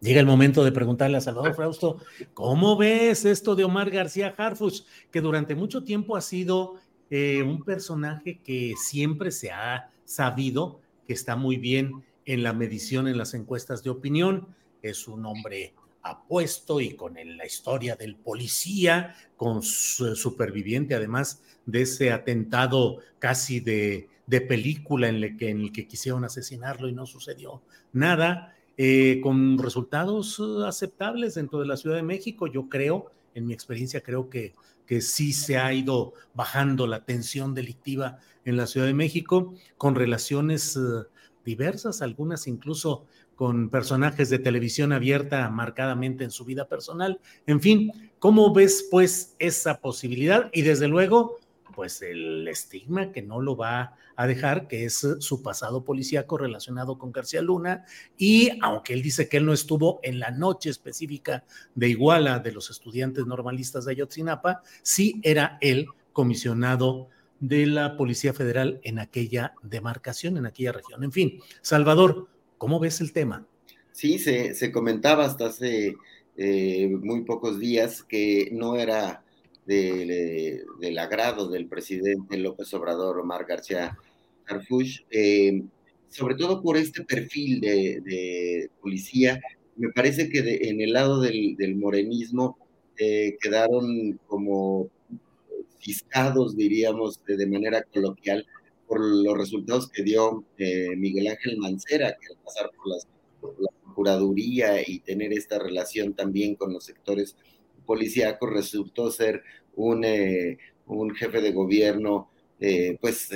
Llega el momento de preguntarle a Salvador Frausto, ¿cómo ves esto de Omar García Harfuch, que durante mucho tiempo ha sido eh, un personaje que siempre se ha sabido que está muy bien en la medición en las encuestas de opinión? Es un hombre apuesto y con la historia del policía, con su superviviente además de ese atentado casi de, de película en el, que, en el que quisieron asesinarlo y no sucedió nada eh, con resultados uh, aceptables dentro de la Ciudad de México. Yo creo, en mi experiencia, creo que, que sí se ha ido bajando la tensión delictiva en la Ciudad de México, con relaciones uh, diversas, algunas incluso con personajes de televisión abierta marcadamente en su vida personal. En fin, ¿cómo ves pues esa posibilidad? Y desde luego, pues el estigma que no lo va a dejar, que es su pasado policíaco relacionado con García Luna, y aunque él dice que él no estuvo en la noche específica de Iguala de los estudiantes normalistas de Ayotzinapa, sí era él comisionado de la Policía Federal en aquella demarcación, en aquella región. En fin, Salvador, ¿cómo ves el tema? Sí, se, comentaba hasta hace eh, muy pocos días que no era del agrado del presidente López Obrador, Omar García Harfuch, eh, sobre todo por este perfil de, policía. Me parece que en el lado del, morenismo eh, quedaron como fiscados, diríamos, de, manera coloquial, por los resultados que dio eh, Miguel Ángel Mancera, que al pasar por, por la Procuraduría y tener esta relación también con los sectores policíaco resultó ser un, eh, un jefe de gobierno eh, pues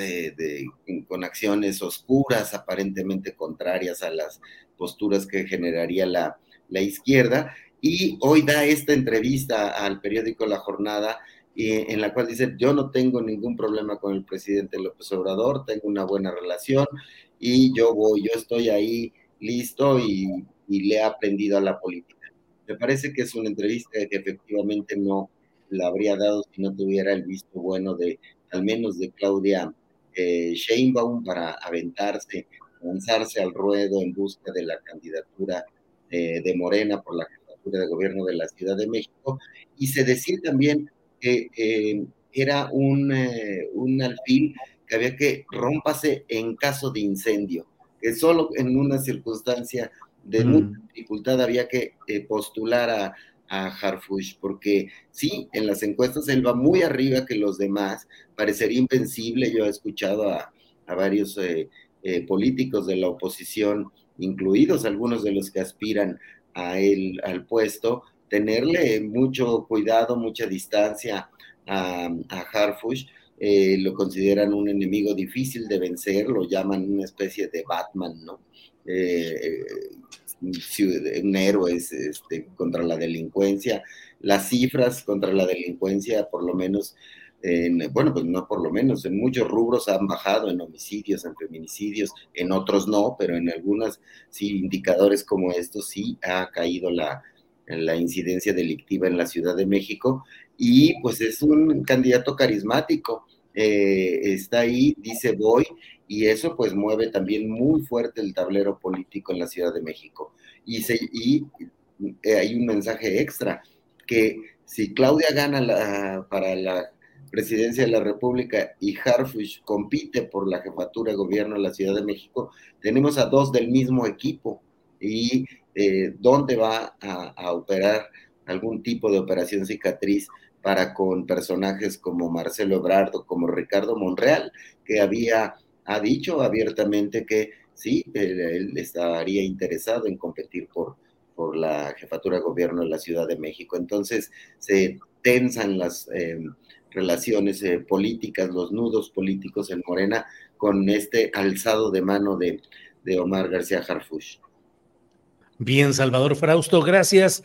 con acciones oscuras, aparentemente contrarias a las posturas que generaría la, la izquierda. Y hoy da esta entrevista al periódico La Jornada en la cual dice, yo no tengo ningún problema con el presidente López Obrador, tengo una buena relación y yo voy, yo estoy ahí listo y le he aprendido a la política. Me parece que es una entrevista que efectivamente no la habría dado si no tuviera el visto bueno de, al menos de Claudia eh, Sheinbaum, para aventarse, lanzarse al ruedo en busca de la candidatura eh, de Morena por la candidatura de gobierno de la Ciudad de México. Y se decía también que eh, era un, un alfil que había que rompase en caso de incendio, que solo en una circunstancia de mucha dificultad había que eh, postular a, a Harfush, porque sí, en las encuestas él va muy arriba que los demás, parecería invencible, yo he escuchado a, varios eh, eh, políticos de la oposición, incluidos algunos de los que aspiran a él, al puesto, tenerle mucho cuidado, mucha distancia a, a Harfush, lo consideran un enemigo difícil de vencer, lo llaman una especie de Batman, ¿no? Un héroe este, contra la delincuencia. Las cifras contra la delincuencia, por lo menos, bueno, pues no por lo menos, en muchos rubros han bajado en homicidios, en feminicidios, en otros no, pero en algunos sí, indicadores como estos sí ha caído la, la incidencia delictiva en la Ciudad de México y pues es un candidato carismático. Eh, está ahí, dice voy, y eso pues mueve también muy fuerte el tablero político en la Ciudad de México. Y, se, y eh, hay un mensaje extra, que si Claudia gana para la presidencia de la República y Harfush compite por la jefatura de gobierno de la Ciudad de México, tenemos a dos del mismo equipo y eh, dónde va a, operar algún tipo de operación cicatriz para con personajes como Marcelo Ebrard o como Ricardo Monreal, que había ha dicho abiertamente que sí, él, estaría interesado en competir por, por la jefatura de gobierno de la Ciudad de México. Entonces se tensan las eh, relaciones eh, políticas, los nudos políticos en Morena con este alzado de mano de, de Omar García Harfush. Bien, Salvador Frausto, gracias.